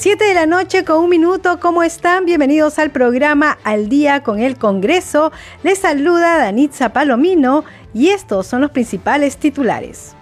Siete de la noche con un minuto, ¿cómo están? Bienvenidos al programa Al Día con el Congreso. Les saluda Danitza Palomino y estos son los principales titulares.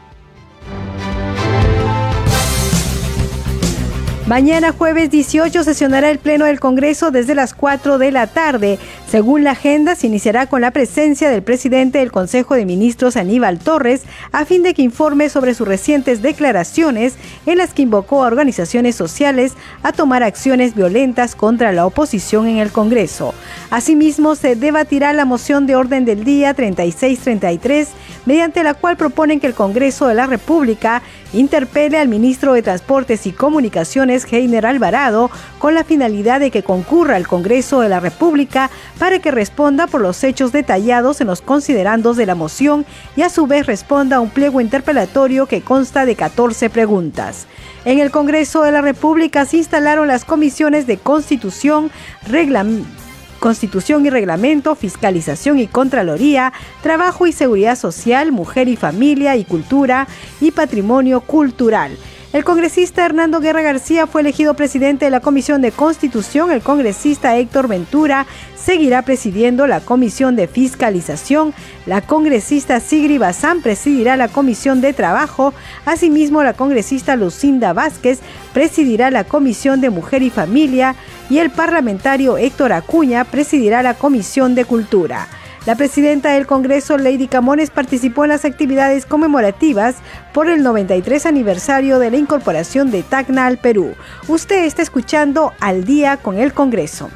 Mañana jueves 18 sesionará el Pleno del Congreso desde las 4 de la tarde. Según la agenda, se iniciará con la presencia del presidente del Consejo de Ministros, Aníbal Torres, a fin de que informe sobre sus recientes declaraciones en las que invocó a organizaciones sociales a tomar acciones violentas contra la oposición en el Congreso. Asimismo, se debatirá la moción de orden del día 3633, mediante la cual proponen que el Congreso de la República interpele al ministro de Transportes y Comunicaciones, Heiner Alvarado, con la finalidad de que concurra al Congreso de la República para que responda por los hechos detallados en los considerandos de la moción y a su vez responda a un pliego interpelatorio que consta de 14 preguntas. En el Congreso de la República se instalaron las comisiones de Constitución, Reglamento, Constitución y Reglamento, Fiscalización y Contraloría, Trabajo y Seguridad Social, Mujer y Familia y Cultura y Patrimonio Cultural. El congresista Hernando Guerra García fue elegido presidente de la Comisión de Constitución. El congresista Héctor Ventura seguirá presidiendo la Comisión de Fiscalización. La congresista Sigri Bazán presidirá la Comisión de Trabajo. Asimismo, la congresista Lucinda Vázquez presidirá la Comisión de Mujer y Familia. Y el parlamentario Héctor Acuña presidirá la Comisión de Cultura. La presidenta del Congreso, Lady Camones, participó en las actividades conmemorativas por el 93 aniversario de la incorporación de Tacna al Perú. Usted está escuchando al día con el Congreso.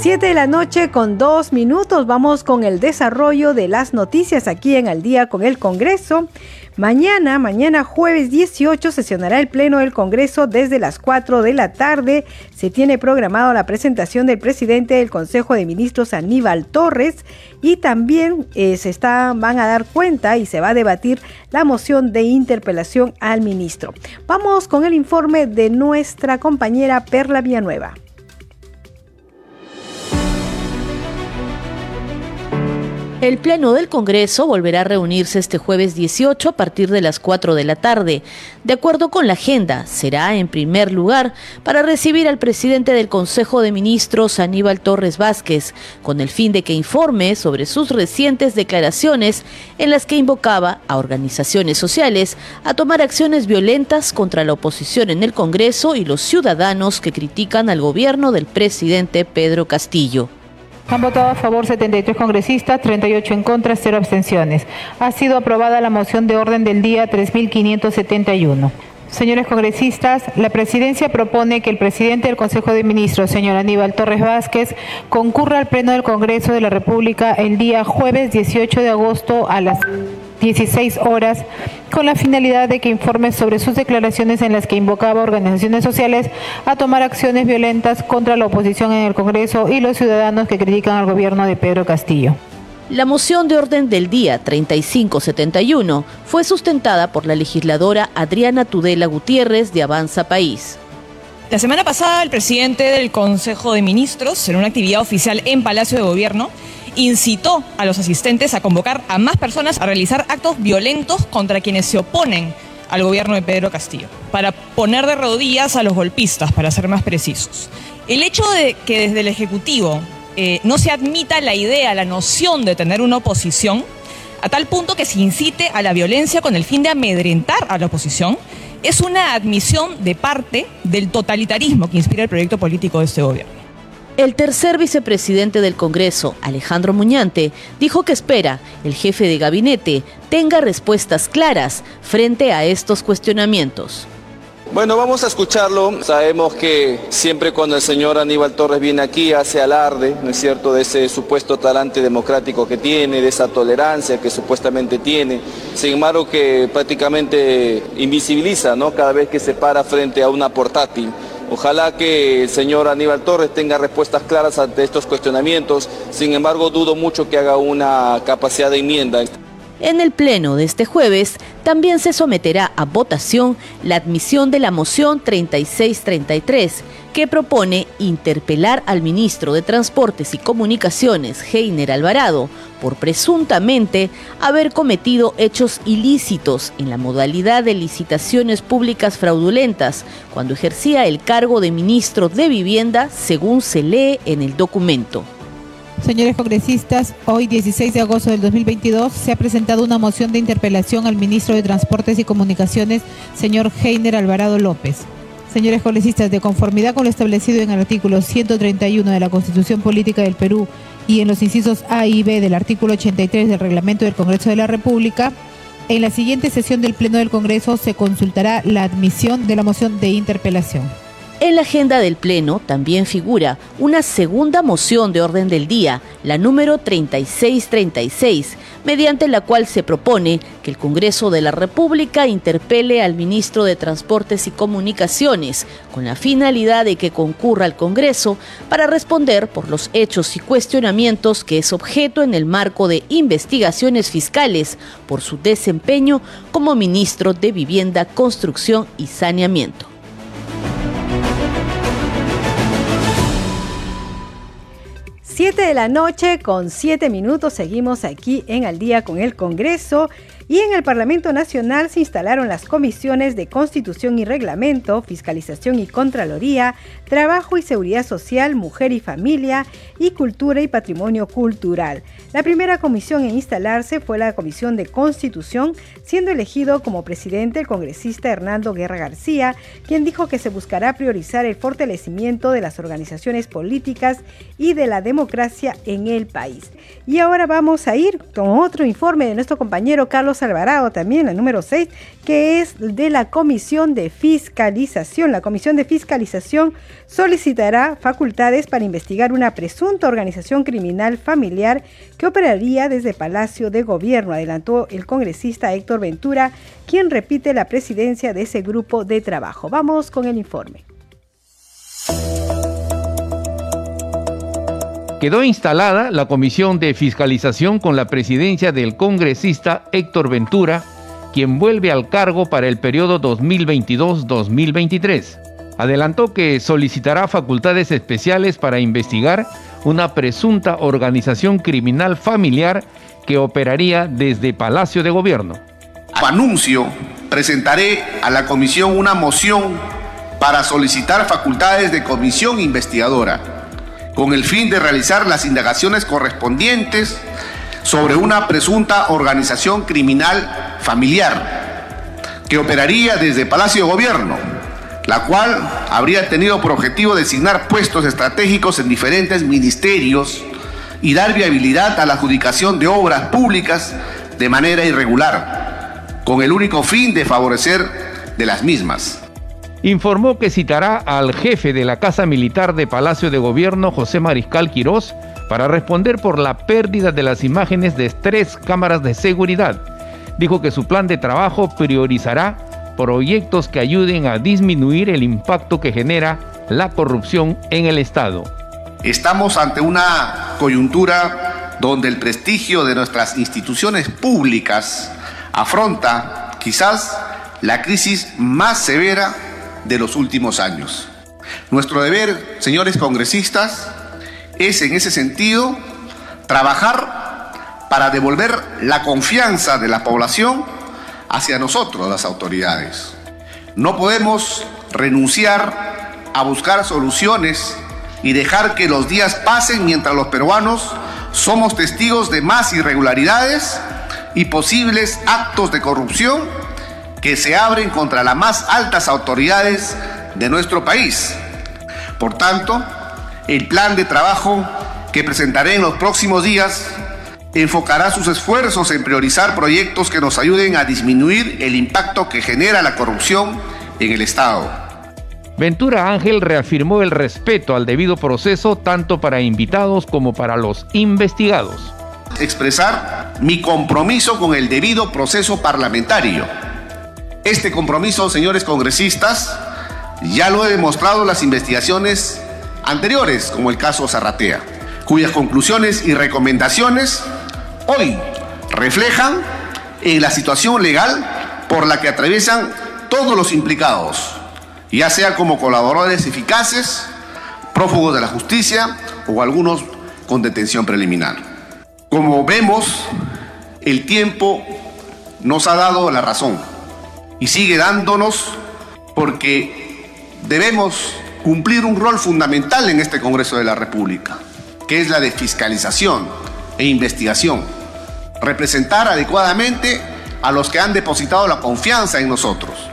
7 de la noche con dos minutos. Vamos con el desarrollo de las noticias aquí en Al día con el Congreso. Mañana, mañana jueves 18, sesionará el Pleno del Congreso desde las 4 de la tarde. Se tiene programado la presentación del presidente del Consejo de Ministros, Aníbal Torres, y también eh, se está, van a dar cuenta y se va a debatir la moción de interpelación al ministro. Vamos con el informe de nuestra compañera Perla Villanueva. El Pleno del Congreso volverá a reunirse este jueves 18 a partir de las 4 de la tarde. De acuerdo con la agenda, será en primer lugar para recibir al presidente del Consejo de Ministros, Aníbal Torres Vázquez, con el fin de que informe sobre sus recientes declaraciones en las que invocaba a organizaciones sociales a tomar acciones violentas contra la oposición en el Congreso y los ciudadanos que critican al gobierno del presidente Pedro Castillo. Han votado a favor 73 congresistas, 38 en contra, 0 abstenciones. Ha sido aprobada la moción de orden del día 3571. Señores congresistas, la presidencia propone que el presidente del Consejo de Ministros, señor Aníbal Torres Vázquez, concurra al Pleno del Congreso de la República el día jueves 18 de agosto a las 16 horas con la finalidad de que informe sobre sus declaraciones en las que invocaba a organizaciones sociales a tomar acciones violentas contra la oposición en el Congreso y los ciudadanos que critican al gobierno de Pedro Castillo. La moción de orden del día 3571 fue sustentada por la legisladora Adriana Tudela Gutiérrez de Avanza País. La semana pasada, el presidente del Consejo de Ministros, en una actividad oficial en Palacio de Gobierno, incitó a los asistentes a convocar a más personas a realizar actos violentos contra quienes se oponen al gobierno de Pedro Castillo, para poner de rodillas a los golpistas, para ser más precisos. El hecho de que desde el Ejecutivo eh, no se admita la idea, la noción de tener una oposición, a tal punto que se incite a la violencia con el fin de amedrentar a la oposición, es una admisión de parte del totalitarismo que inspira el proyecto político de este gobierno. El tercer vicepresidente del Congreso, Alejandro Muñante, dijo que espera el jefe de gabinete tenga respuestas claras frente a estos cuestionamientos. Bueno, vamos a escucharlo. Sabemos que siempre cuando el señor Aníbal Torres viene aquí hace alarde, ¿no es cierto?, de ese supuesto talante democrático que tiene, de esa tolerancia que supuestamente tiene. Sin embargo, que prácticamente invisibiliza, ¿no?, cada vez que se para frente a una portátil. Ojalá que el señor Aníbal Torres tenga respuestas claras ante estos cuestionamientos. Sin embargo, dudo mucho que haga una capacidad de enmienda. En el pleno de este jueves también se someterá a votación la admisión de la moción 3633, que propone interpelar al ministro de Transportes y Comunicaciones, Heiner Alvarado, por presuntamente haber cometido hechos ilícitos en la modalidad de licitaciones públicas fraudulentas cuando ejercía el cargo de ministro de Vivienda, según se lee en el documento. Señores congresistas, hoy 16 de agosto del 2022 se ha presentado una moción de interpelación al ministro de Transportes y Comunicaciones, señor Heiner Alvarado López. Señores congresistas, de conformidad con lo establecido en el artículo 131 de la Constitución Política del Perú y en los incisos A y B del artículo 83 del Reglamento del Congreso de la República, en la siguiente sesión del Pleno del Congreso se consultará la admisión de la moción de interpelación. En la agenda del Pleno también figura una segunda moción de orden del día, la número 3636, mediante la cual se propone que el Congreso de la República interpele al ministro de Transportes y Comunicaciones, con la finalidad de que concurra al Congreso para responder por los hechos y cuestionamientos que es objeto en el marco de investigaciones fiscales por su desempeño como ministro de Vivienda, Construcción y Saneamiento. Siete de la noche con siete minutos. Seguimos aquí en Al día con el Congreso y en el Parlamento Nacional se instalaron las comisiones de Constitución y Reglamento, Fiscalización y Contraloría, Trabajo y Seguridad Social, Mujer y Familia y Cultura y Patrimonio Cultural. La primera comisión en instalarse fue la Comisión de Constitución, siendo elegido como presidente el congresista Hernando Guerra García, quien dijo que se buscará priorizar el fortalecimiento de las organizaciones políticas y de la democracia en el país. Y ahora vamos a ir con otro informe de nuestro compañero Carlos Alvarado también, la número 6, que es de la Comisión de Fiscalización. La Comisión de Fiscalización solicitará facultades para investigar una presunta organización criminal familiar que operaría desde Palacio de Gobierno, adelantó el congresista Héctor Ventura, quien repite la presidencia de ese grupo de trabajo. Vamos con el informe. Quedó instalada la Comisión de Fiscalización con la presidencia del congresista Héctor Ventura, quien vuelve al cargo para el periodo 2022-2023. Adelantó que solicitará facultades especiales para investigar una presunta organización criminal familiar que operaría desde Palacio de Gobierno. Anuncio, presentaré a la comisión una moción para solicitar facultades de comisión investigadora con el fin de realizar las indagaciones correspondientes sobre una presunta organización criminal familiar que operaría desde Palacio de Gobierno, la cual habría tenido por objetivo designar puestos estratégicos en diferentes ministerios y dar viabilidad a la adjudicación de obras públicas de manera irregular, con el único fin de favorecer de las mismas informó que citará al jefe de la Casa Militar de Palacio de Gobierno, José Mariscal Quirós, para responder por la pérdida de las imágenes de tres cámaras de seguridad. Dijo que su plan de trabajo priorizará proyectos que ayuden a disminuir el impacto que genera la corrupción en el Estado. Estamos ante una coyuntura donde el prestigio de nuestras instituciones públicas afronta quizás la crisis más severa de los últimos años. Nuestro deber, señores congresistas, es en ese sentido trabajar para devolver la confianza de la población hacia nosotros, las autoridades. No podemos renunciar a buscar soluciones y dejar que los días pasen mientras los peruanos somos testigos de más irregularidades y posibles actos de corrupción que se abren contra las más altas autoridades de nuestro país. Por tanto, el plan de trabajo que presentaré en los próximos días enfocará sus esfuerzos en priorizar proyectos que nos ayuden a disminuir el impacto que genera la corrupción en el Estado. Ventura Ángel reafirmó el respeto al debido proceso tanto para invitados como para los investigados. Expresar mi compromiso con el debido proceso parlamentario. Este compromiso, señores congresistas, ya lo he demostrado en las investigaciones anteriores, como el caso Zarratea, cuyas conclusiones y recomendaciones hoy reflejan en la situación legal por la que atraviesan todos los implicados, ya sea como colaboradores eficaces, prófugos de la justicia o algunos con detención preliminar. Como vemos, el tiempo nos ha dado la razón y sigue dándonos porque debemos cumplir un rol fundamental en este Congreso de la República, que es la de fiscalización e investigación, representar adecuadamente a los que han depositado la confianza en nosotros.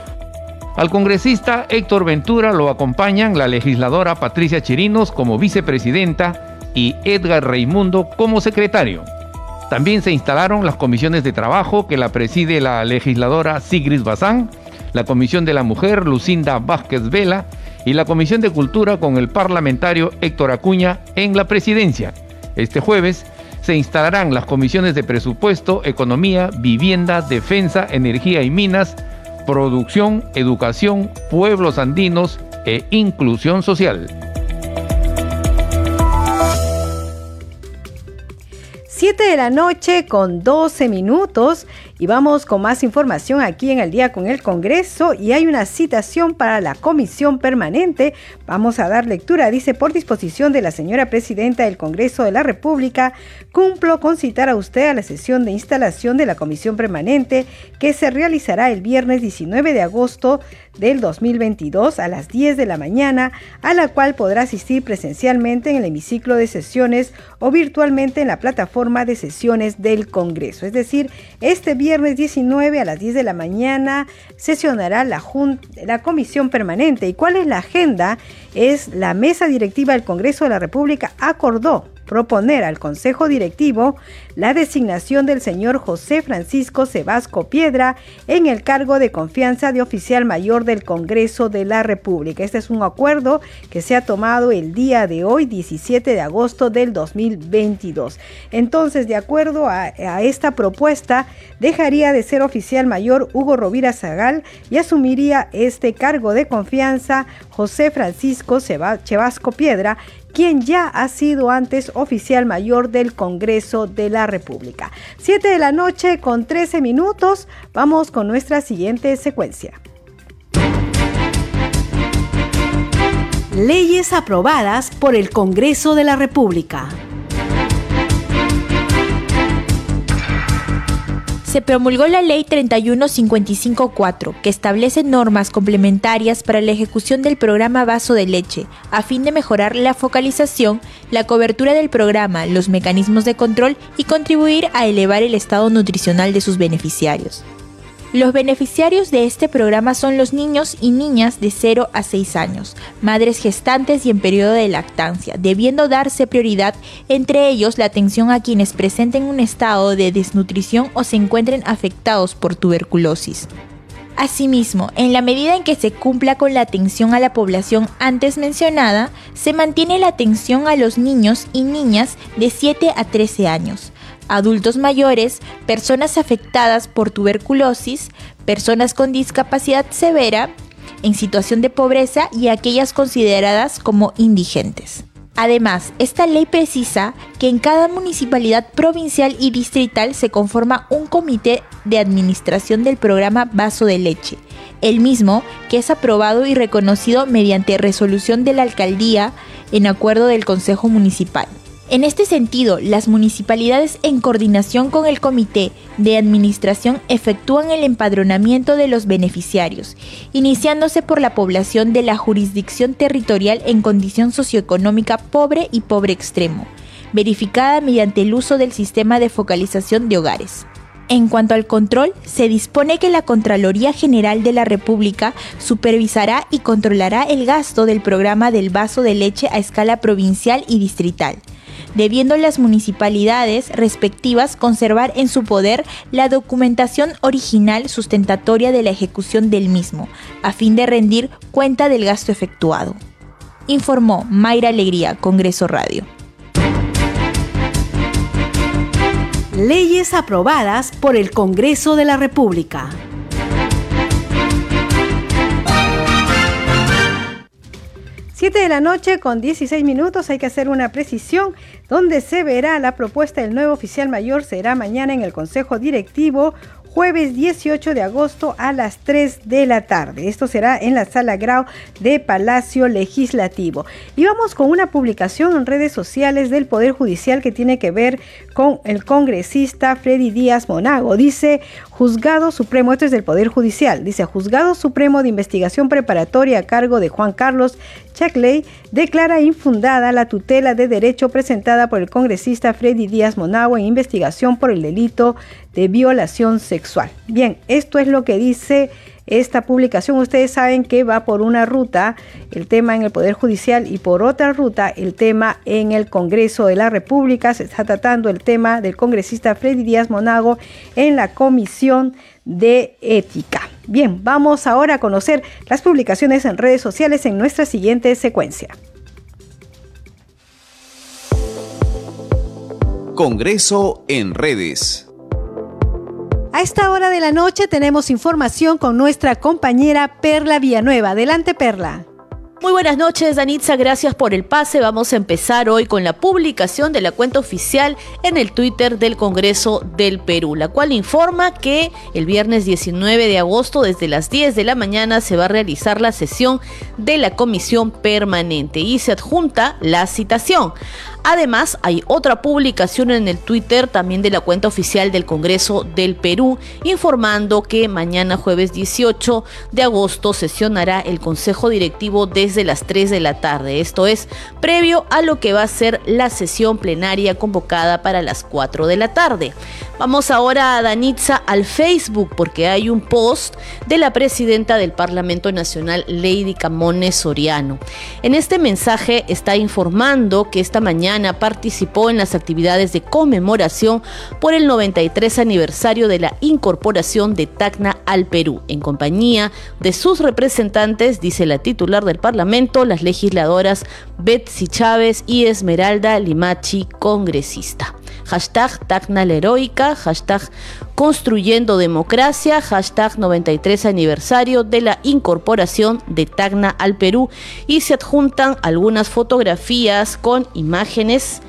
Al congresista Héctor Ventura lo acompañan la legisladora Patricia Chirinos como vicepresidenta y Edgar Reimundo como secretario. También se instalaron las comisiones de trabajo que la preside la legisladora Sigrid Bazán, la Comisión de la Mujer Lucinda Vázquez Vela y la Comisión de Cultura con el parlamentario Héctor Acuña en la presidencia. Este jueves se instalarán las comisiones de presupuesto, economía, vivienda, defensa, energía y minas, producción, educación, pueblos andinos e inclusión social. 7 de la noche con 12 minutos y vamos con más información aquí en el día con el Congreso y hay una citación para la comisión permanente. Vamos a dar lectura, dice por disposición de la señora presidenta del Congreso de la República, cumplo con citar a usted a la sesión de instalación de la comisión permanente que se realizará el viernes 19 de agosto del 2022 a las 10 de la mañana, a la cual podrá asistir presencialmente en el hemiciclo de sesiones o virtualmente en la plataforma de sesiones del Congreso. Es decir, este viernes 19 a las 10 de la mañana sesionará la, la comisión permanente. ¿Y cuál es la agenda? Es la mesa directiva del Congreso de la República acordó proponer al Consejo Directivo la designación del señor José Francisco Sebasco Piedra en el cargo de confianza de oficial mayor del Congreso de la República. Este es un acuerdo que se ha tomado el día de hoy, 17 de agosto del 2022. Entonces, de acuerdo a, esta propuesta, dejaría de ser oficial mayor Hugo Rovira Zagal y asumiría este cargo de confianza José Francisco Sebasco Piedra, quien ya ha sido antes oficial mayor del Congreso de la República. 7 de la noche con 13 minutos, vamos con nuestra siguiente secuencia. Leyes aprobadas por el Congreso de la República. Se promulgó la Ley 31554, que establece normas complementarias para la ejecución del programa Vaso de Leche, a fin de mejorar la focalización, la cobertura del programa, los mecanismos de control y contribuir a elevar el estado nutricional de sus beneficiarios. Los beneficiarios de este programa son los niños y niñas de 0 a 6 años, madres gestantes y en periodo de lactancia, debiendo darse prioridad entre ellos la atención a quienes presenten un estado de desnutrición o se encuentren afectados por tuberculosis. Asimismo, en la medida en que se cumpla con la atención a la población antes mencionada, se mantiene la atención a los niños y niñas de 7 a 13 años, adultos mayores, personas afectadas por tuberculosis, personas con discapacidad severa, en situación de pobreza y aquellas consideradas como indigentes. Además, esta ley precisa que en cada municipalidad provincial y distrital se conforma un comité de administración del programa Vaso de Leche, el mismo que es aprobado y reconocido mediante resolución de la alcaldía en acuerdo del Consejo Municipal. En este sentido, las municipalidades en coordinación con el Comité de Administración efectúan el empadronamiento de los beneficiarios, iniciándose por la población de la jurisdicción territorial en condición socioeconómica pobre y pobre extremo, verificada mediante el uso del sistema de focalización de hogares. En cuanto al control, se dispone que la Contraloría General de la República supervisará y controlará el gasto del programa del vaso de leche a escala provincial y distrital debiendo las municipalidades respectivas conservar en su poder la documentación original sustentatoria de la ejecución del mismo, a fin de rendir cuenta del gasto efectuado. Informó Mayra Alegría, Congreso Radio. Leyes aprobadas por el Congreso de la República. Siete de la noche con 16 minutos hay que hacer una precisión donde se verá la propuesta del nuevo oficial mayor será mañana en el Consejo Directivo jueves 18 de agosto a las 3 de la tarde. Esto será en la sala Grau de Palacio Legislativo. Y vamos con una publicación en redes sociales del Poder Judicial que tiene que ver con el congresista Freddy Díaz Monago. Dice, Juzgado Supremo, esto es del Poder Judicial, dice, Juzgado Supremo de Investigación Preparatoria a cargo de Juan Carlos Chacley declara infundada la tutela de derecho presentada por el congresista Freddy Díaz Monago en investigación por el delito de violación sexual. Bien, esto es lo que dice esta publicación. Ustedes saben que va por una ruta el tema en el Poder Judicial y por otra ruta el tema en el Congreso de la República. Se está tratando el tema del congresista Freddy Díaz Monago en la Comisión de Ética. Bien, vamos ahora a conocer las publicaciones en redes sociales en nuestra siguiente secuencia. Congreso en redes. A esta hora de la noche tenemos información con nuestra compañera Perla Villanueva. Adelante, Perla. Muy buenas noches, Danitza. Gracias por el pase. Vamos a empezar hoy con la publicación de la cuenta oficial en el Twitter del Congreso del Perú, la cual informa que el viernes 19 de agosto, desde las 10 de la mañana, se va a realizar la sesión de la comisión permanente y se adjunta la citación. Además, hay otra publicación en el Twitter también de la cuenta oficial del Congreso del Perú informando que mañana jueves 18 de agosto sesionará el Consejo Directivo desde las 3 de la tarde. Esto es previo a lo que va a ser la sesión plenaria convocada para las 4 de la tarde. Vamos ahora a Danitza al Facebook porque hay un post de la presidenta del Parlamento Nacional, Lady Camones Soriano. En este mensaje está informando que esta mañana participó en las actividades de conmemoración por el 93 aniversario de la incorporación de Tacna al Perú, en compañía de sus representantes, dice la titular del Parlamento, las legisladoras Betsy Chávez y Esmeralda Limachi, congresista hashtag Tacna la heroica, hashtag construyendo democracia, hashtag 93 aniversario de la incorporación de Tacna al Perú y se adjuntan algunas fotografías con imágenes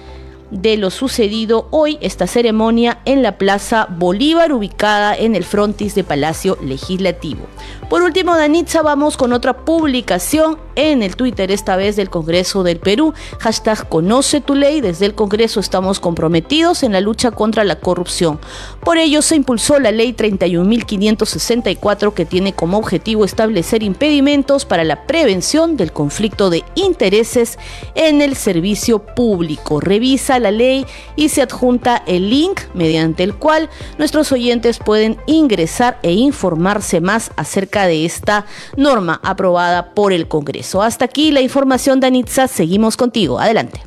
de lo sucedido hoy, esta ceremonia en la Plaza Bolívar, ubicada en el frontis de Palacio Legislativo. Por último, Danitza, vamos con otra publicación en el Twitter, esta vez del Congreso del Perú. Hashtag Conoce tu ley. Desde el Congreso estamos comprometidos en la lucha contra la corrupción. Por ello, se impulsó la ley 31.564 que tiene como objetivo establecer impedimentos para la prevención del conflicto de intereses en el servicio público. Revisa la ley y se adjunta el link mediante el cual nuestros oyentes pueden ingresar e informarse más acerca de esta norma aprobada por el Congreso. Hasta aquí la información de Anitza. Seguimos contigo. Adelante.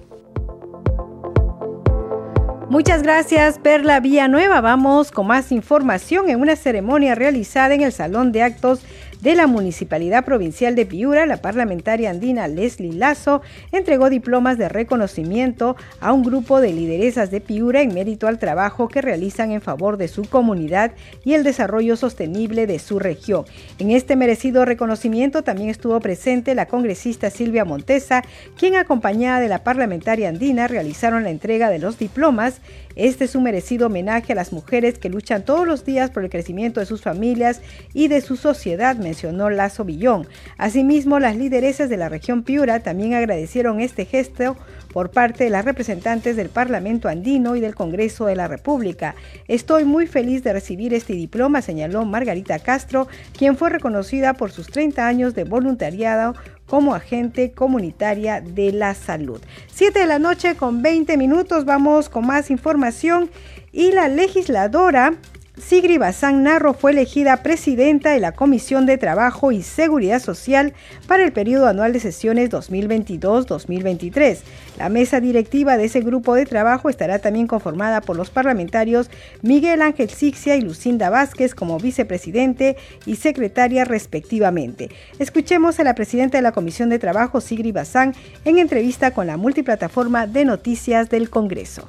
Muchas gracias, Perla Villanueva. Vamos con más información en una ceremonia realizada en el Salón de Actos de la Municipalidad Provincial de Piura, la parlamentaria andina Leslie Lazo entregó diplomas de reconocimiento a un grupo de lideresas de Piura en mérito al trabajo que realizan en favor de su comunidad y el desarrollo sostenible de su región. En este merecido reconocimiento también estuvo presente la congresista Silvia Montesa, quien acompañada de la parlamentaria andina realizaron la entrega de los diplomas este es un merecido homenaje a las mujeres que luchan todos los días por el crecimiento de sus familias y de su sociedad, mencionó Lazo Villón. Asimismo, las lideresas de la región Piura también agradecieron este gesto por parte de las representantes del Parlamento andino y del Congreso de la República. Estoy muy feliz de recibir este diploma, señaló Margarita Castro, quien fue reconocida por sus 30 años de voluntariado como agente comunitaria de la salud. 7 de la noche con 20 minutos, vamos con más información y la legisladora Sigri Bazán Narro fue elegida presidenta de la Comisión de Trabajo y Seguridad Social para el periodo anual de sesiones 2022-2023. La mesa directiva de ese grupo de trabajo estará también conformada por los parlamentarios Miguel Ángel Sixia y Lucinda Vázquez como vicepresidente y secretaria respectivamente. Escuchemos a la presidenta de la Comisión de Trabajo, Sigri Bazán, en entrevista con la multiplataforma de noticias del Congreso.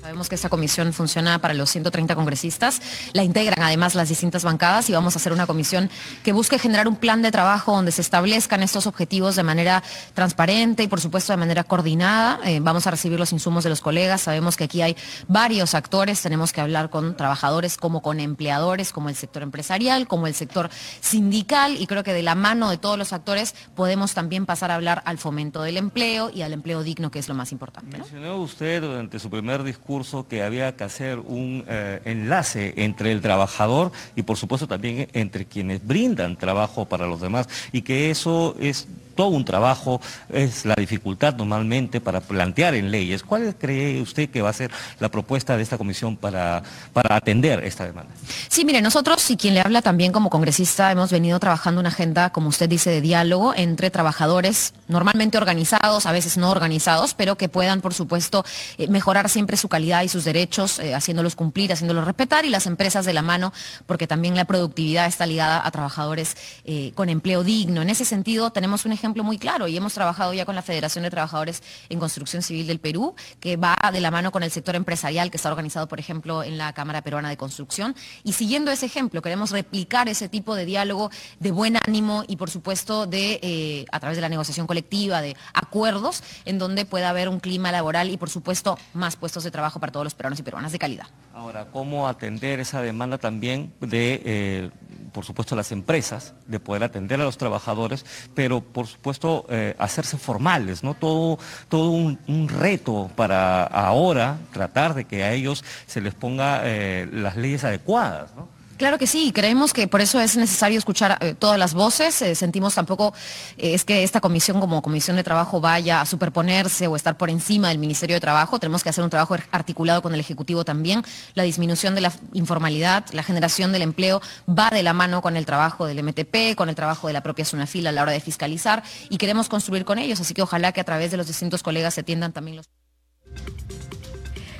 Sabemos que esta comisión funciona para los 130 congresistas, la integran además las distintas bancadas y vamos a hacer una comisión que busque generar un plan de trabajo donde se establezcan estos objetivos de manera transparente y por supuesto de manera coordinada. Eh, vamos a recibir los insumos de los colegas, sabemos que aquí hay varios actores, tenemos que hablar con trabajadores como con empleadores, como el sector empresarial, como el sector sindical y creo que de la mano de todos los actores podemos también pasar a hablar al fomento del empleo y al empleo digno, que es lo más importante. Mencionó usted durante su primer discurso que había que hacer un eh, enlace entre el trabajador y por supuesto también entre quienes brindan trabajo para los demás y que eso es todo un trabajo, es la dificultad normalmente para plantear en leyes. ¿Cuál cree usted que va a ser la propuesta de esta comisión para, para atender esta demanda? Sí, mire, nosotros y quien le habla también como congresista hemos venido trabajando una agenda, como usted dice, de diálogo entre trabajadores normalmente organizados, a veces no organizados, pero que puedan, por supuesto, eh, mejorar siempre su calidad y sus derechos, eh, haciéndolos cumplir, haciéndolos respetar y las empresas de la mano, porque también la productividad está ligada a trabajadores eh, con empleo digno. En ese sentido, tenemos un ejemplo ejemplo muy claro y hemos trabajado ya con la Federación de Trabajadores en Construcción Civil del Perú, que va de la mano con el sector empresarial que está organizado, por ejemplo, en la Cámara Peruana de Construcción. Y siguiendo ese ejemplo, queremos replicar ese tipo de diálogo de buen ánimo y, por supuesto, de, eh, a través de la negociación colectiva, de acuerdos, en donde pueda haber un clima laboral y, por supuesto, más puestos de trabajo para todos los peruanos y peruanas de calidad. Ahora, ¿cómo atender esa demanda también de... Eh, por supuesto, las empresas, de poder atender a los trabajadores, pero por supuesto eh, hacerse formales, ¿no? Todo, todo un, reto para ahora tratar de que a ellos se les ponga eh, las leyes adecuadas. Claro que sí, creemos que por eso es necesario escuchar eh, todas las voces. Eh, sentimos tampoco eh, es que esta comisión como comisión de trabajo vaya a superponerse o estar por encima del Ministerio de Trabajo. Tenemos que hacer un trabajo articulado con el Ejecutivo también. La disminución de la informalidad, la generación del empleo va de la mano con el trabajo del MTP, con el trabajo de la propia Sunafil a la hora de fiscalizar y queremos construir con ellos. Así que ojalá que a través de los distintos colegas se atiendan también los...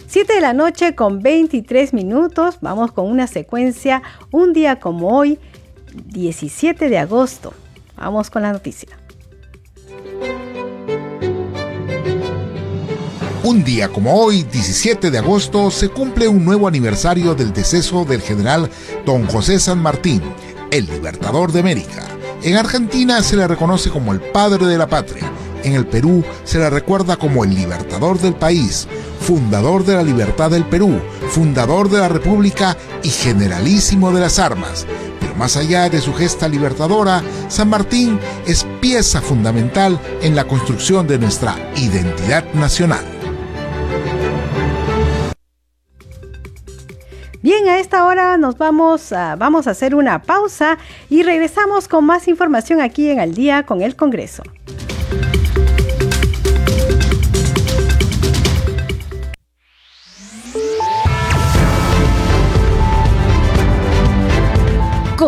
7 de la noche con 23 minutos. Vamos con una secuencia. Un día como hoy, 17 de agosto. Vamos con la noticia. Un día como hoy, 17 de agosto, se cumple un nuevo aniversario del deceso del general don José San Martín, el libertador de América. En Argentina se le reconoce como el padre de la patria. En el Perú se le recuerda como el libertador del país, fundador de la libertad del Perú, fundador de la República y generalísimo de las armas. Pero más allá de su gesta libertadora, San Martín es pieza fundamental en la construcción de nuestra identidad nacional. Bien, a esta hora nos vamos a, vamos a hacer una pausa y regresamos con más información aquí en Al día con el Congreso.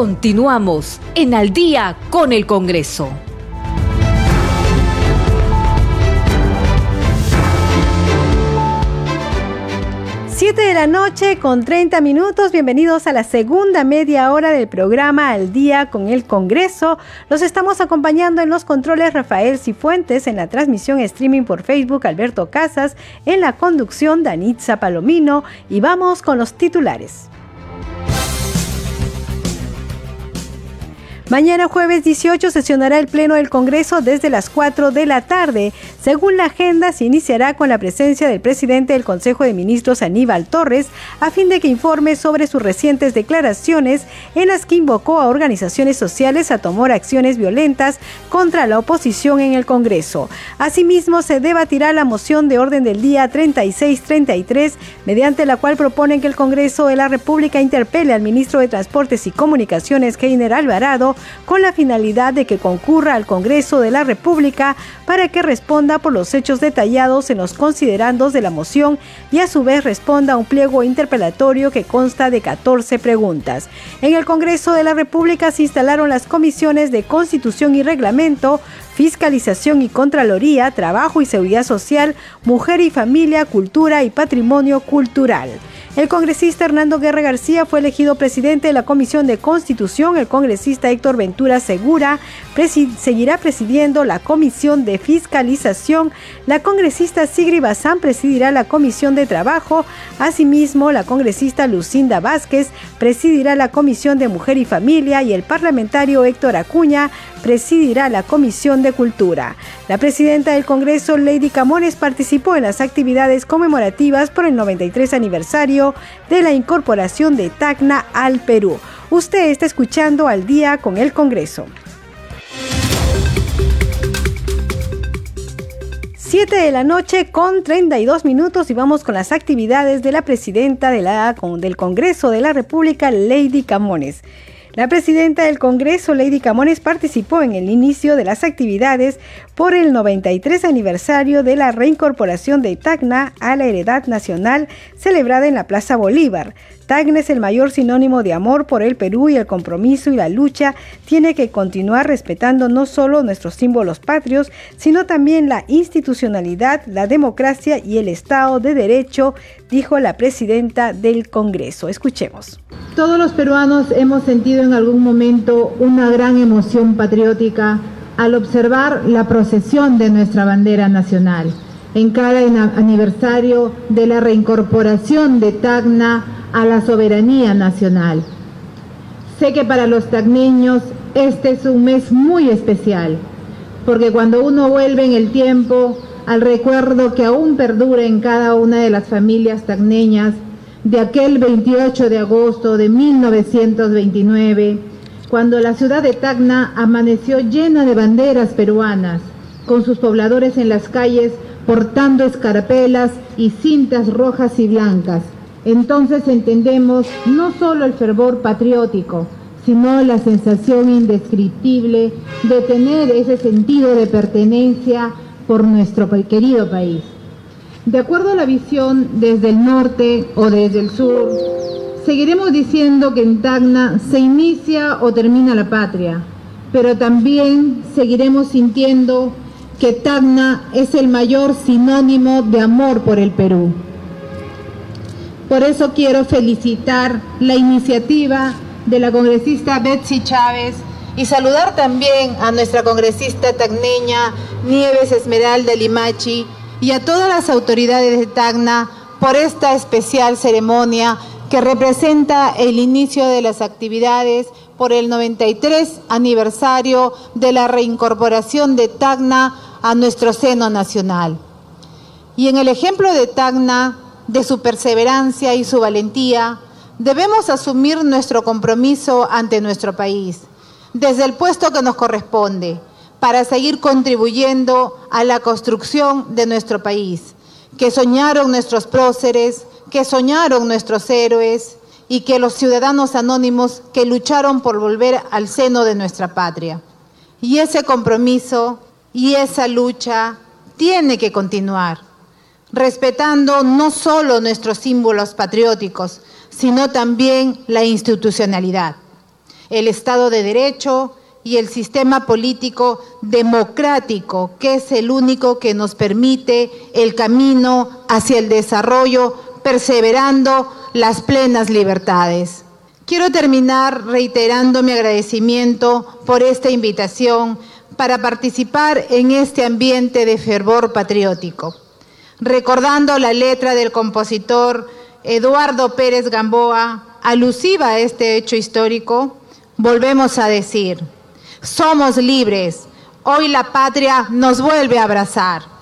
Continuamos en Al día con el Congreso. 7 de la noche con 30 minutos. Bienvenidos a la segunda media hora del programa Al Día con el Congreso. Los estamos acompañando en los controles Rafael Cifuentes, en la transmisión streaming por Facebook Alberto Casas, en la conducción Danitza Palomino y vamos con los titulares. Mañana jueves 18 sesionará el Pleno del Congreso desde las 4 de la tarde. Según la agenda, se iniciará con la presencia del presidente del Consejo de Ministros, Aníbal Torres, a fin de que informe sobre sus recientes declaraciones en las que invocó a organizaciones sociales a tomar acciones violentas contra la oposición en el Congreso. Asimismo, se debatirá la moción de orden del día 3633, mediante la cual proponen que el Congreso de la República interpele al ministro de Transportes y Comunicaciones, Heiner Alvarado, con la finalidad de que concurra al Congreso de la República para que responda por los hechos detallados en los considerandos de la moción y a su vez responda a un pliego interpelatorio que consta de 14 preguntas. En el Congreso de la República se instalaron las comisiones de Constitución y Reglamento, Fiscalización y Contraloría, Trabajo y Seguridad Social, Mujer y Familia, Cultura y Patrimonio Cultural. El congresista Hernando Guerra García fue elegido presidente de la Comisión de Constitución. El congresista Héctor Ventura Segura seguirá presidiendo la Comisión de Fiscalización. La congresista Sigri Bazán presidirá la Comisión de Trabajo. Asimismo, la congresista Lucinda Vázquez presidirá la Comisión de Mujer y Familia y el parlamentario Héctor Acuña presidirá la Comisión de Cultura. La presidenta del Congreso, Lady Camones, participó en las actividades conmemorativas por el 93 aniversario de la incorporación de Tacna al Perú. Usted está escuchando al día con el Congreso. 7 de la noche con 32 minutos y vamos con las actividades de la presidenta del Congreso de la República, Lady Camones. La presidenta del Congreso, Lady Camones, participó en el inicio de las actividades por el 93 aniversario de la reincorporación de Tacna a la heredad nacional celebrada en la Plaza Bolívar. Tacna es el mayor sinónimo de amor por el Perú y el compromiso y la lucha tiene que continuar respetando no solo nuestros símbolos patrios, sino también la institucionalidad, la democracia y el Estado de Derecho, dijo la presidenta del Congreso. Escuchemos. Todos los peruanos hemos sentido en algún momento una gran emoción patriótica al observar la procesión de nuestra bandera nacional en cada aniversario de la reincorporación de Tacna a la soberanía nacional. Sé que para los tagneños este es un mes muy especial, porque cuando uno vuelve en el tiempo al recuerdo que aún perdura en cada una de las familias tagneñas de aquel 28 de agosto de 1929, cuando la ciudad de Tacna amaneció llena de banderas peruanas, con sus pobladores en las calles portando escarapelas y cintas rojas y blancas, entonces entendemos no solo el fervor patriótico, sino la sensación indescriptible de tener ese sentido de pertenencia por nuestro querido país. De acuerdo a la visión desde el norte o desde el sur, seguiremos diciendo que en Tacna se inicia o termina la patria, pero también seguiremos sintiendo que Tacna es el mayor sinónimo de amor por el Perú. Por eso quiero felicitar la iniciativa de la congresista Betsy Chávez y saludar también a nuestra congresista tagneña Nieves Esmeralda Limachi y a todas las autoridades de Tacna por esta especial ceremonia que representa el inicio de las actividades por el 93 aniversario de la reincorporación de Tacna a nuestro seno nacional. Y en el ejemplo de Tacna, de su perseverancia y su valentía, debemos asumir nuestro compromiso ante nuestro país, desde el puesto que nos corresponde, para seguir contribuyendo a la construcción de nuestro país, que soñaron nuestros próceres, que soñaron nuestros héroes y que los ciudadanos anónimos que lucharon por volver al seno de nuestra patria. Y ese compromiso y esa lucha tiene que continuar respetando no solo nuestros símbolos patrióticos, sino también la institucionalidad, el Estado de Derecho y el sistema político democrático, que es el único que nos permite el camino hacia el desarrollo, perseverando las plenas libertades. Quiero terminar reiterando mi agradecimiento por esta invitación para participar en este ambiente de fervor patriótico recordando la letra del compositor Eduardo Pérez Gamboa, alusiva a este hecho histórico, volvemos a decir, somos libres, hoy la patria nos vuelve a abrazar.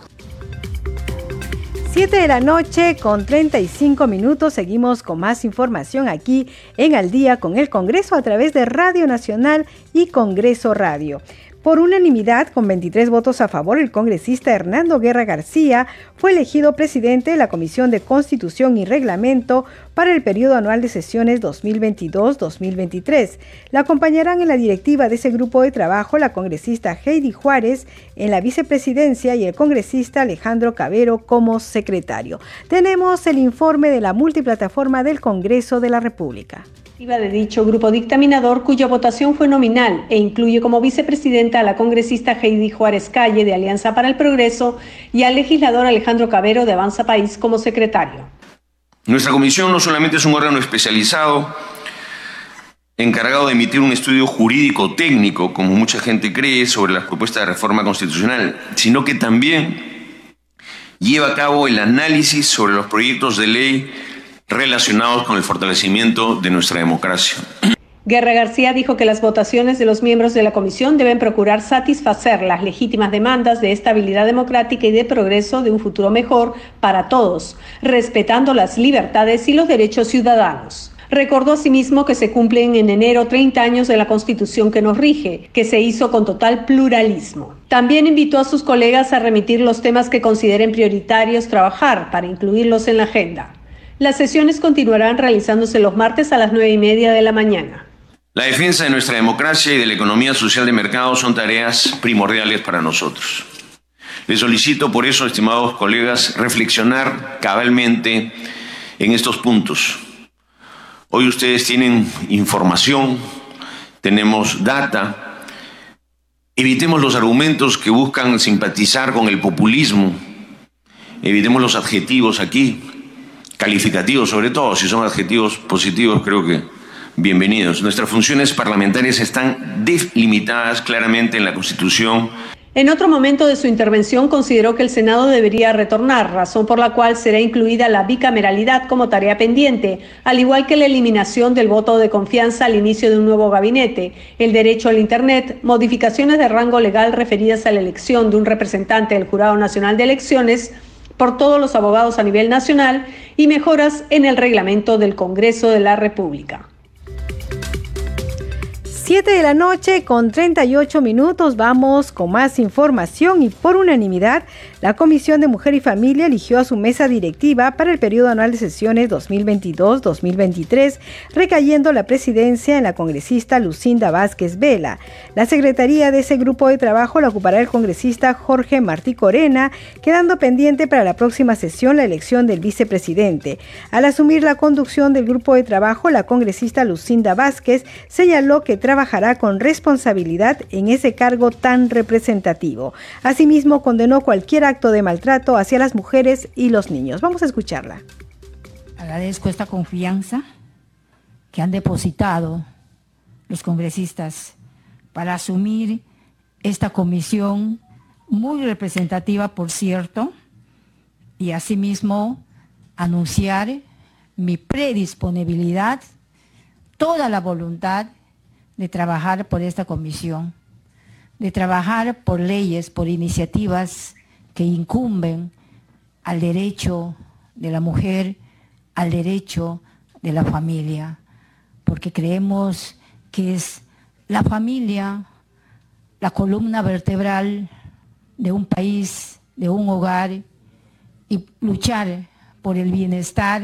7 de la noche con 35 minutos. Seguimos con más información aquí en Al día con el Congreso a través de Radio Nacional y Congreso Radio. Por unanimidad, con 23 votos a favor, el congresista Hernando Guerra García fue elegido presidente de la Comisión de Constitución y Reglamento para el periodo anual de sesiones 2022-2023. La acompañarán en la directiva de ese grupo de trabajo la congresista Heidi Juárez en la vicepresidencia y el congresista Alejandro Cabero como secretario. Tenemos el informe de la multiplataforma del Congreso de la República de dicho grupo dictaminador, cuya votación fue nominal e incluye como vicepresidenta a la congresista Heidi Juárez Calle de Alianza para el Progreso y al legislador Alejandro Cabero de Avanza País como secretario. Nuestra comisión no solamente es un órgano especializado encargado de emitir un estudio jurídico técnico, como mucha gente cree, sobre las propuestas de reforma constitucional, sino que también lleva a cabo el análisis sobre los proyectos de ley relacionados con el fortalecimiento de nuestra democracia. Guerra García dijo que las votaciones de los miembros de la comisión deben procurar satisfacer las legítimas demandas de estabilidad democrática y de progreso de un futuro mejor para todos, respetando las libertades y los derechos ciudadanos. Recordó asimismo que se cumplen en enero 30 años de la Constitución que nos rige, que se hizo con total pluralismo. También invitó a sus colegas a remitir los temas que consideren prioritarios trabajar para incluirlos en la agenda. Las sesiones continuarán realizándose los martes a las nueve y media de la mañana. La defensa de nuestra democracia y de la economía social de mercado son tareas primordiales para nosotros. Les solicito por eso, estimados colegas, reflexionar cabalmente en estos puntos. Hoy ustedes tienen información, tenemos data. Evitemos los argumentos que buscan simpatizar con el populismo. Evitemos los adjetivos aquí calificativos, sobre todo si son adjetivos positivos, creo que bienvenidos. Nuestras funciones parlamentarias están delimitadas claramente en la Constitución. En otro momento de su intervención consideró que el Senado debería retornar, razón por la cual será incluida la bicameralidad como tarea pendiente, al igual que la eliminación del voto de confianza al inicio de un nuevo gabinete, el derecho al Internet, modificaciones de rango legal referidas a la elección de un representante del Jurado Nacional de Elecciones, por todos los abogados a nivel nacional y mejoras en el reglamento del Congreso de la República. 7 de la noche con 38 minutos vamos con más información y por unanimidad la Comisión de Mujer y Familia eligió a su mesa directiva para el periodo anual de sesiones 2022-2023, recayendo la presidencia en la congresista Lucinda Vázquez Vela. La secretaría de ese grupo de trabajo la ocupará el congresista Jorge Martí Corena, quedando pendiente para la próxima sesión la elección del vicepresidente. Al asumir la conducción del grupo de trabajo, la congresista Lucinda Vázquez señaló que trabaja trabajará con responsabilidad en ese cargo tan representativo. Asimismo, condenó cualquier acto de maltrato hacia las mujeres y los niños. Vamos a escucharla. Agradezco esta confianza que han depositado los congresistas para asumir esta comisión muy representativa, por cierto, y asimismo anunciar mi predisponibilidad, toda la voluntad de trabajar por esta comisión, de trabajar por leyes, por iniciativas que incumben al derecho de la mujer, al derecho de la familia, porque creemos que es la familia la columna vertebral de un país, de un hogar, y luchar por el bienestar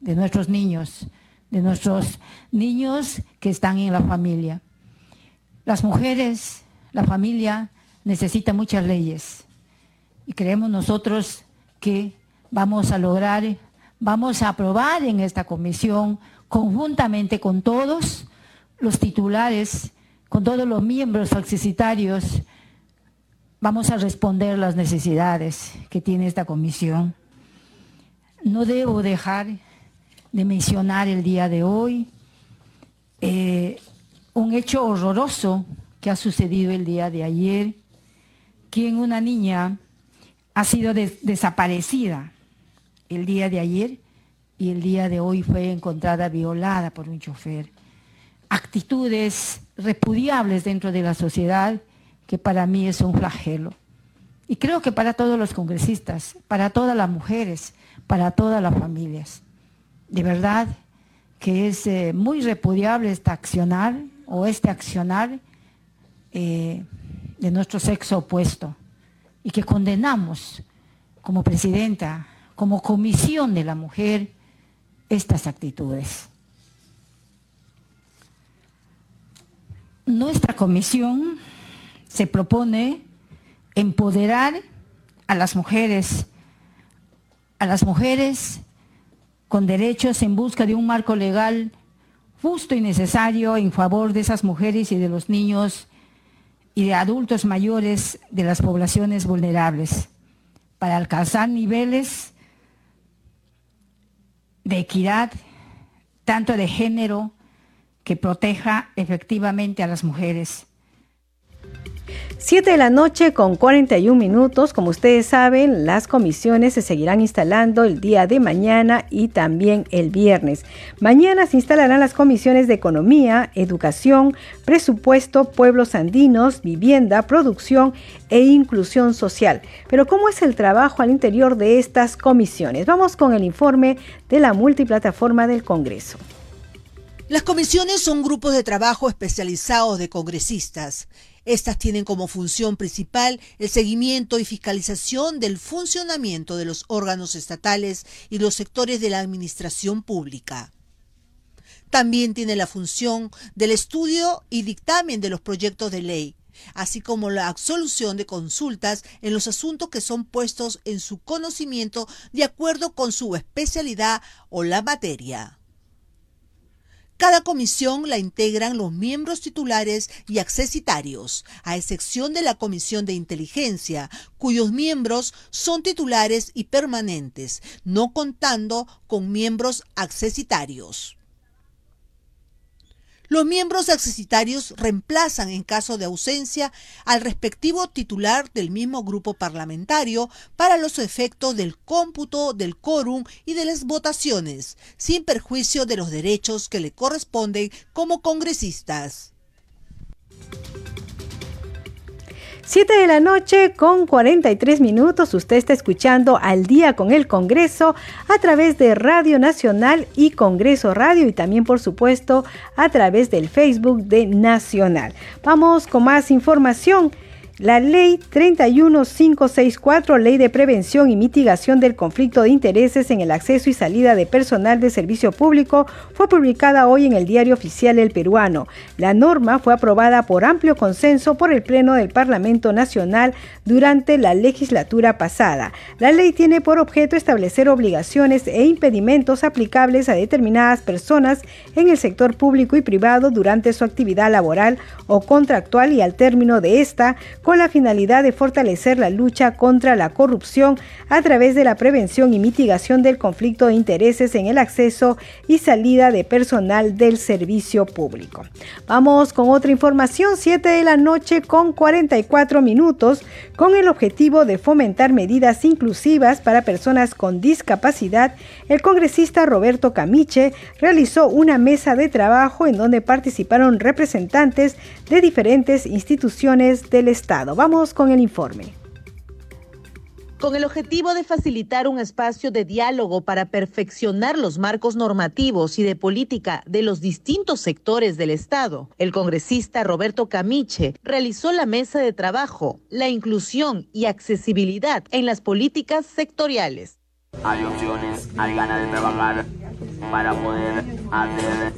de nuestros niños, de nuestros niños que están en la familia. Las mujeres, la familia necesita muchas leyes y creemos nosotros que vamos a lograr, vamos a aprobar en esta comisión conjuntamente con todos los titulares, con todos los miembros accesitarios, vamos a responder las necesidades que tiene esta comisión. No debo dejar de mencionar el día de hoy, eh, un hecho horroroso que ha sucedido el día de ayer, quien una niña ha sido desaparecida el día de ayer y el día de hoy fue encontrada violada por un chofer. Actitudes repudiables dentro de la sociedad que para mí es un flagelo. Y creo que para todos los congresistas, para todas las mujeres, para todas las familias de verdad que es eh, muy repudiable este accionar o este accionar. Eh, de nuestro sexo opuesto y que condenamos como presidenta, como comisión de la mujer, estas actitudes. Nuestra comisión se propone empoderar a las mujeres, a las mujeres con derechos en busca de un marco legal justo y necesario en favor de esas mujeres y de los niños y de adultos mayores de las poblaciones vulnerables, para alcanzar niveles de equidad, tanto de género, que proteja efectivamente a las mujeres 7 de la noche con 41 minutos. Como ustedes saben, las comisiones se seguirán instalando el día de mañana y también el viernes. Mañana se instalarán las comisiones de Economía, Educación, Presupuesto, Pueblos Andinos, Vivienda, Producción e Inclusión Social. Pero ¿cómo es el trabajo al interior de estas comisiones? Vamos con el informe de la multiplataforma del Congreso. Las comisiones son grupos de trabajo especializados de congresistas. Estas tienen como función principal el seguimiento y fiscalización del funcionamiento de los órganos estatales y los sectores de la administración pública. También tiene la función del estudio y dictamen de los proyectos de ley, así como la absolución de consultas en los asuntos que son puestos en su conocimiento de acuerdo con su especialidad o la materia. Cada comisión la integran los miembros titulares y accesitarios, a excepción de la Comisión de Inteligencia, cuyos miembros son titulares y permanentes, no contando con miembros accesitarios. Los miembros accesitarios reemplazan en caso de ausencia al respectivo titular del mismo grupo parlamentario para los efectos del cómputo del quórum y de las votaciones, sin perjuicio de los derechos que le corresponden como congresistas. 7 de la noche con 43 minutos. Usted está escuchando al día con el Congreso a través de Radio Nacional y Congreso Radio y también por supuesto a través del Facebook de Nacional. Vamos con más información. La Ley 31564, Ley de Prevención y Mitigación del Conflicto de Intereses en el Acceso y Salida de Personal de Servicio Público, fue publicada hoy en el Diario Oficial El Peruano. La norma fue aprobada por amplio consenso por el Pleno del Parlamento Nacional durante la legislatura pasada. La ley tiene por objeto establecer obligaciones e impedimentos aplicables a determinadas personas en el sector público y privado durante su actividad laboral o contractual y al término de esta, la finalidad de fortalecer la lucha contra la corrupción a través de la prevención y mitigación del conflicto de intereses en el acceso y salida de personal del servicio público. Vamos con otra información, 7 de la noche con 44 minutos, con el objetivo de fomentar medidas inclusivas para personas con discapacidad, el congresista Roberto Camiche realizó una mesa de trabajo en donde participaron representantes de diferentes instituciones del Estado. Vamos con el informe. Con el objetivo de facilitar un espacio de diálogo para perfeccionar los marcos normativos y de política de los distintos sectores del Estado, el congresista Roberto Camiche realizó la mesa de trabajo, la inclusión y accesibilidad en las políticas sectoriales. Hay opciones, hay ganas de trabajar para poder hacer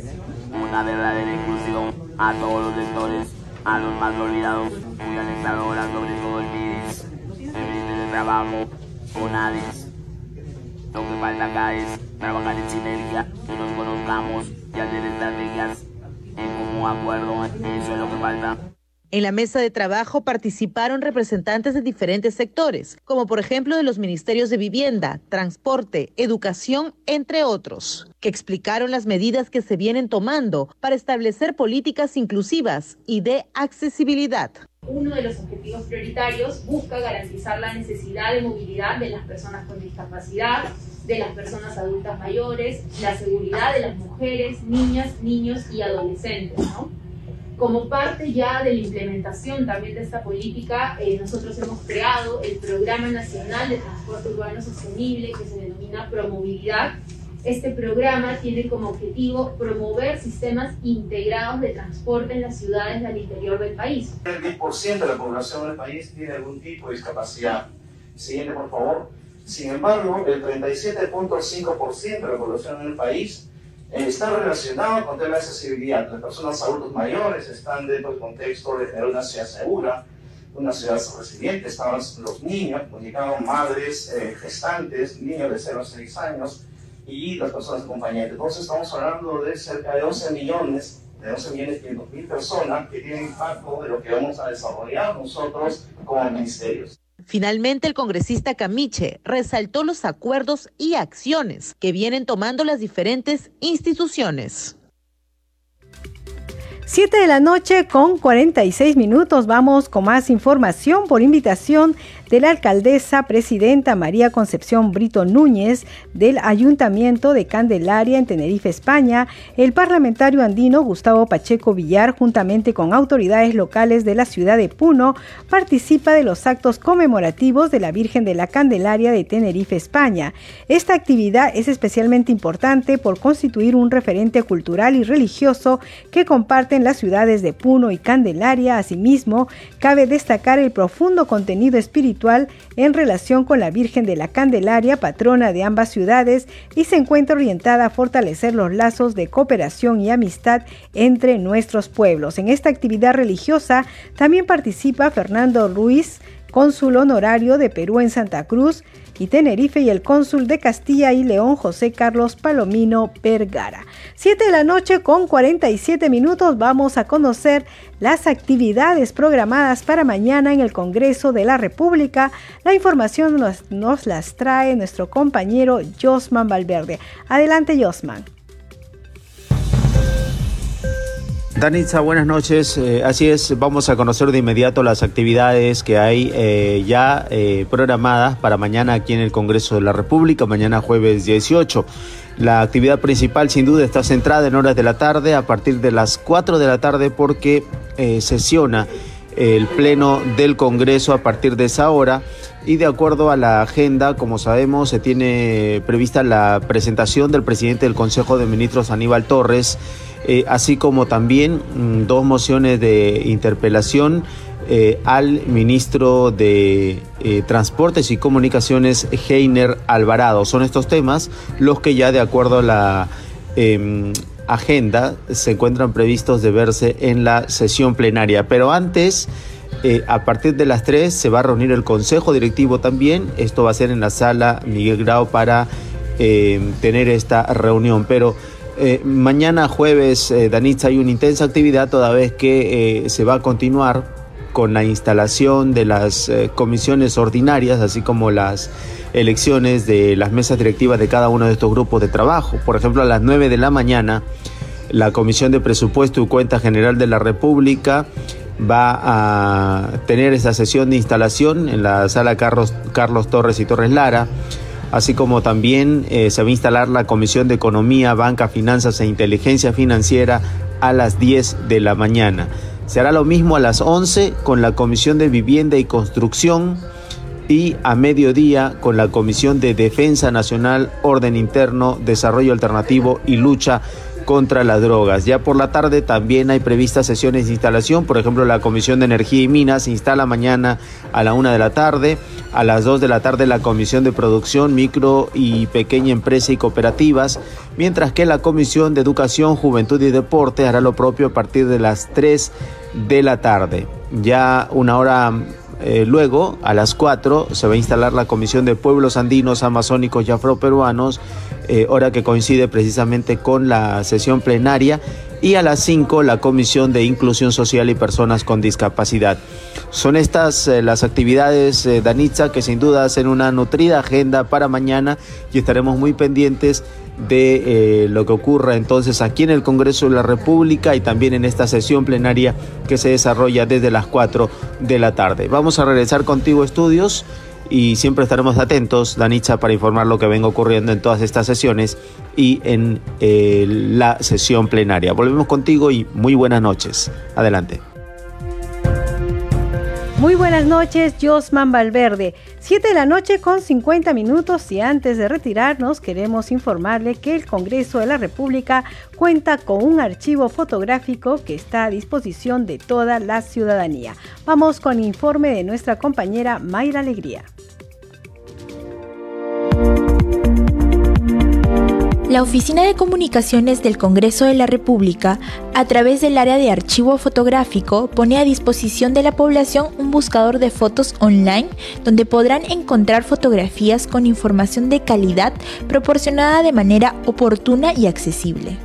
una verdadera inclusión a todos los sectores a los más olvidados, muy alentadoras sobre todo el MIDIS, el de trabajo, CONADIS. Lo que falta acá es trabajar en sinergia, que nos conozcamos y hacer estrategias en común acuerdo, eso es lo que falta. En la mesa de trabajo participaron representantes de diferentes sectores, como por ejemplo de los ministerios de Vivienda, Transporte, Educación, entre otros, que explicaron las medidas que se vienen tomando para establecer políticas inclusivas y de accesibilidad. Uno de los objetivos prioritarios busca garantizar la necesidad de movilidad de las personas con discapacidad, de las personas adultas mayores, la seguridad de las mujeres, niñas, niños y adolescentes. Como parte ya de la implementación también de esta política, eh, nosotros hemos creado el Programa Nacional de Transporte Urbano Sostenible, que se denomina Promovilidad, Este programa tiene como objetivo promover sistemas integrados de transporte en las ciudades del interior del país. El 10% de la población del país tiene algún tipo de discapacidad. Siguiente, por favor. Sin embargo, el 37.5% de la población en el país está relacionado con temas de accesibilidad. Las personas adultos mayores están dentro del contexto de tener una ciudad segura, una ciudad resiliente. Están los niños, comunicados madres, eh, gestantes, niños de 0 a 6 años y las personas acompañantes. Entonces estamos hablando de cerca de 11 millones, de 11 millones 500 mil personas que tienen impacto de lo que vamos a desarrollar nosotros como ministerios. Finalmente, el congresista Camiche resaltó los acuerdos y acciones que vienen tomando las diferentes instituciones. 7 de la noche con 46 minutos. Vamos con más información por invitación de la alcaldesa presidenta María Concepción Brito Núñez del Ayuntamiento de Candelaria en Tenerife, España, el parlamentario andino Gustavo Pacheco Villar, juntamente con autoridades locales de la ciudad de Puno, participa de los actos conmemorativos de la Virgen de la Candelaria de Tenerife, España. Esta actividad es especialmente importante por constituir un referente cultural y religioso que comparten las ciudades de Puno y Candelaria. Asimismo, cabe destacar el profundo contenido espiritual en relación con la Virgen de la Candelaria, patrona de ambas ciudades, y se encuentra orientada a fortalecer los lazos de cooperación y amistad entre nuestros pueblos. En esta actividad religiosa también participa Fernando Ruiz, cónsul honorario de Perú en Santa Cruz, y Tenerife y el cónsul de Castilla y León José Carlos Palomino Vergara. 7 de la noche con 47 minutos vamos a conocer las actividades programadas para mañana en el Congreso de la República. La información nos, nos las trae nuestro compañero Josman Valverde. Adelante Josman. Danitza, buenas noches. Eh, así es, vamos a conocer de inmediato las actividades que hay eh, ya eh, programadas para mañana aquí en el Congreso de la República, mañana jueves 18. La actividad principal sin duda está centrada en horas de la tarde, a partir de las 4 de la tarde, porque sesiona el Pleno del Congreso a partir de esa hora y de acuerdo a la agenda, como sabemos, se tiene prevista la presentación del presidente del Consejo de Ministros, Aníbal Torres, eh, así como también mm, dos mociones de interpelación eh, al ministro de eh, Transportes y Comunicaciones, Heiner Alvarado. Son estos temas los que ya de acuerdo a la em, agenda se encuentran previstos de verse en la sesión plenaria. Pero antes... a partir de las 3 se va a reunir el Consejo Directivo también. Esto va a ser en la sala Miguel Grau para tener esta reunión. Pero eh, mañana jueves, eh, hay una intensa actividad toda vez que eh, se va a continuar con la instalación de las comisiones ordinarias, así como las elecciones de las mesas directivas de cada uno de estos grupos de trabajo. Por ejemplo, a las 9 de la mañana, la Comisión de Presupuesto y Cuenta General de la República va a tener esa sesión de instalación en la sala Carlos, Carlos Torres y Torres Lara así como también eh, se va a instalar la Comisión de Economía, Banca, Finanzas e Inteligencia Financiera a las 10 de la mañana. Se hará lo mismo a las 11 con la Comisión de Vivienda y Construcción y a mediodía con la Comisión de Defensa Nacional, Orden Interno, Desarrollo Alternativo y Lucha contra las drogas. Ya por la tarde también hay previstas sesiones de instalación, por ejemplo la Comisión de Energía y Minas se instala mañana a la una de la tarde, a las dos de la tarde la Comisión de Producción, Micro y Pequeña Empresa y Cooperativas, mientras que la Comisión de Educación, Juventud y Deporte hará lo propio a partir de las tres de la tarde. Ya una hora eh, luego, a las 4, se va a instalar la Comisión de Pueblos Andinos, Amazónicos y Afroperuanos, eh, hora que coincide precisamente con la sesión plenaria. Y a las 5, la Comisión de Inclusión Social y Personas con Discapacidad. Son estas eh, las actividades, Danitza, que sin duda hacen una nutrida agenda para mañana y estaremos muy pendientes de eh, lo que ocurra entonces aquí en el Congreso de la República y también en esta sesión plenaria que se desarrolla desde las 4 de la tarde. Vamos a regresar contigo estudios y siempre estaremos atentos, Danitza, para informar lo que venga ocurriendo en todas estas sesiones y en eh, la sesión plenaria. Volvemos contigo y muy buenas noches. Adelante. Muy buenas noches, Josman Valverde. 7 de la noche con 50 minutos y antes de retirarnos queremos informarle que el Congreso de la República cuenta con un archivo fotográfico que está a disposición de toda la ciudadanía. Vamos con informe de nuestra compañera Mayra Alegría. La Oficina de Comunicaciones del Congreso de la República, a través del área de archivo fotográfico, pone a disposición de la población un buscador de fotos online donde podrán encontrar fotografías con información de calidad proporcionada de manera oportuna y accesible.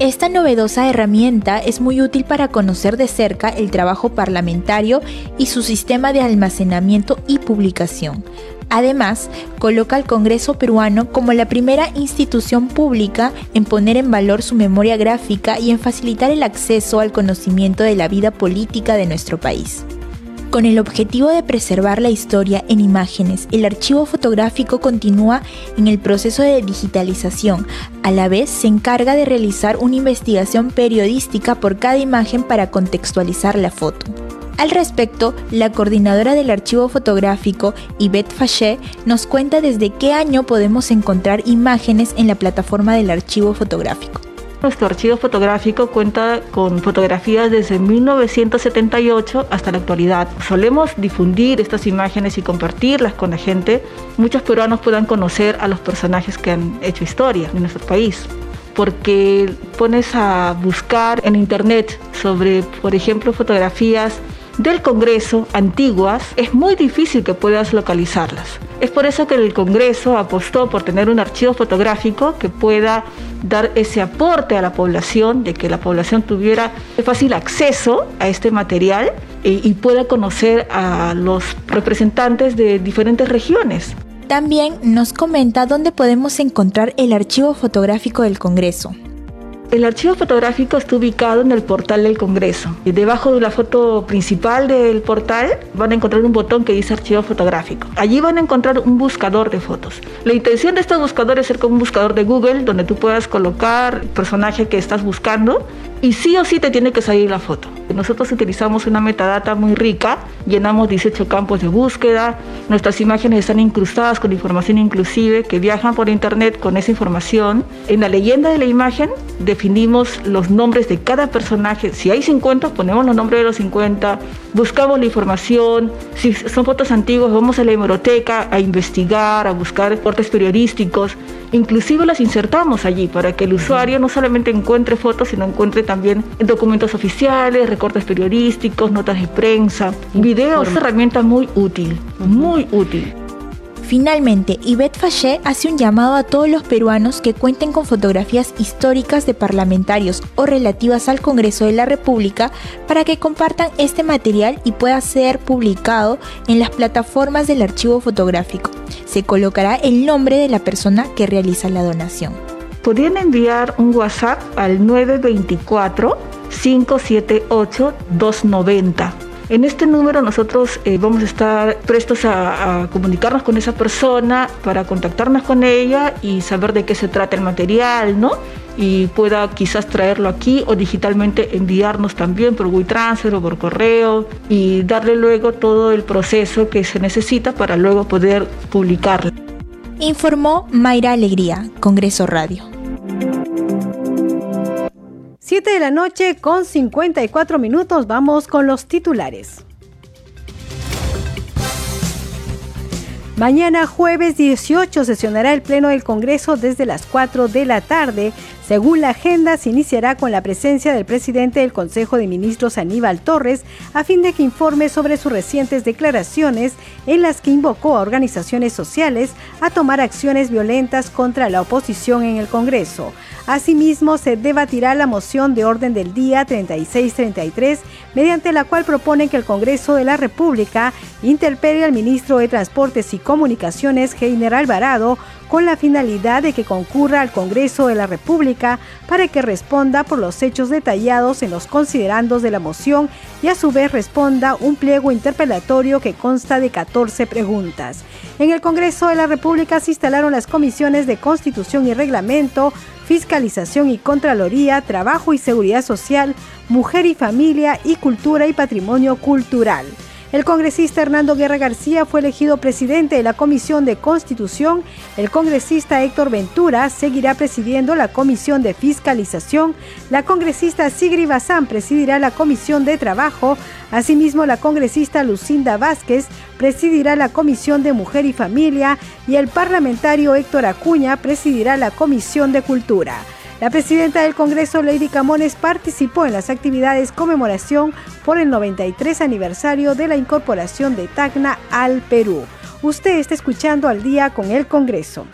Esta novedosa herramienta es muy útil para conocer de cerca el trabajo parlamentario y su sistema de almacenamiento y publicación, Además, coloca al Congreso peruano como la primera institución pública en poner en valor su memoria gráfica y en facilitar el acceso al conocimiento de la vida política de nuestro país. Con el objetivo de preservar la historia en imágenes, el archivo fotográfico continúa en el proceso de digitalización. A la vez, se encarga de realizar una investigación periodística por cada imagen para contextualizar la foto. Al respecto, la coordinadora del archivo fotográfico, Yvette Faché, nos cuenta desde qué año podemos encontrar imágenes en la plataforma del archivo fotográfico. Nuestro archivo fotográfico cuenta con fotografías desde 1978 hasta la actualidad. Solemos difundir estas imágenes y compartirlas con la gente. Muchos peruanos puedan conocer a los personajes que han hecho historia en nuestro país porque pones a buscar en internet sobre, por ejemplo, fotografías del Congreso antiguas, es muy difícil que puedas localizarlas. Es por eso que el Congreso apostó por tener un archivo fotográfico que pueda dar ese aporte a la población, de que la población tuviera fácil acceso a este material y, y pueda conocer a los representantes de diferentes regiones. También nos comenta dónde podemos encontrar el archivo fotográfico del Congreso. El archivo fotográfico está ubicado en el portal del Congreso. Y debajo de la foto principal del portal van a encontrar un botón que dice archivo fotográfico. Allí van a encontrar un buscador de fotos. La intención de este buscador es ser como un buscador de Google donde tú puedas colocar el personaje que estás buscando y sí o sí te tiene que salir la foto. Nosotros utilizamos una metadata muy rica, llenamos 18 campos de búsqueda, nuestras imágenes están incrustadas con información inclusive que viajan por internet con esa información. En la leyenda de la imagen definimos los nombres de cada personaje. Si hay 50, ponemos los nombres de los 50, buscamos la información. Si son fotos antiguas, vamos a la hemeroteca a investigar, a buscar reportes periodísticos. Inclusive las insertamos allí para que el usuario no solamente encuentre fotos, sino encuentre también documentos oficiales, recortes periodísticos, notas de prensa, videos. Es una herramienta muy útil, muy útil. Finalmente, Yvette Faché hace un llamado a todos los peruanos que cuenten con fotografías históricas de parlamentarios o relativas al Congreso de la República para que compartan este material y pueda ser publicado en las plataformas del archivo fotográfico. Se colocará el nombre de la persona que realiza la donación. Podrían enviar un WhatsApp al 924 578 290 en este número nosotros eh, vamos a estar prestos a, comunicarnos con esa persona para contactarnos con ella y saber de qué se trata el material, ¿no? Y pueda quizás traerlo aquí o digitalmente enviarnos también por WeTransfer o por correo y darle luego todo el proceso que se necesita para luego poder publicarlo. Informó Mayra Alegría, Congreso Radio. 7 de la noche con 54 minutos vamos con los titulares. Mañana jueves 18 sesionará el Pleno del Congreso desde las 4 de la tarde. Según la agenda, se iniciará con la presencia del presidente del Consejo de Ministros Aníbal Torres a fin de que informe sobre sus recientes declaraciones en las que invocó a organizaciones sociales a tomar acciones violentas contra la oposición en el Congreso. Asimismo, se debatirá la moción de orden del día 3633, mediante la cual propone que el Congreso de la República interpele al ministro de Transportes y Comunicaciones, Heiner Alvarado, con la finalidad de que concurra al Congreso de la Para que responda por los hechos detallados en los considerandos de la moción y a su vez responda un pliego interpelatorio que consta de 14 preguntas. En el Congreso de la República se instalaron las comisiones de Constitución y Reglamento, Fiscalización y Contraloría, Trabajo y Seguridad Social, Mujer y Familia y Cultura y Patrimonio Cultural. El congresista Hernando Guerra García fue elegido presidente de la Comisión de Constitución. El congresista Héctor Ventura seguirá presidiendo la Comisión de Fiscalización. La congresista Sigri Bazán presidirá la Comisión de Trabajo. Asimismo, la congresista Lucinda Vázquez presidirá la Comisión de Mujer y Familia y el parlamentario Héctor Acuña presidirá la Comisión de Cultura. La presidenta del Congreso, Lady Camones, participó en las actividades conmemoración por el 93 aniversario de la incorporación de Tacna al Perú. Usted está escuchando al día con el Congreso.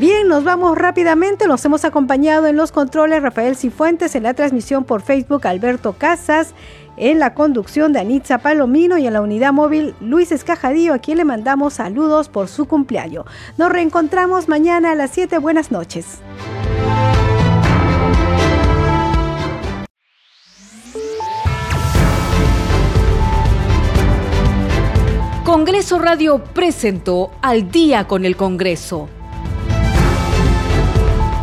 Bien, nos vamos rápidamente. Nos hemos acompañado en los controles Rafael Cifuentes, en la transmisión por Facebook Alberto Casas, en la conducción de Anitza Palomino y en la unidad móvil Luis Escajadillo, a quien le mandamos saludos por su cumpleaños. Nos reencontramos mañana a las 7. Buenas noches. Congreso Radio presentó Al día con el Congreso.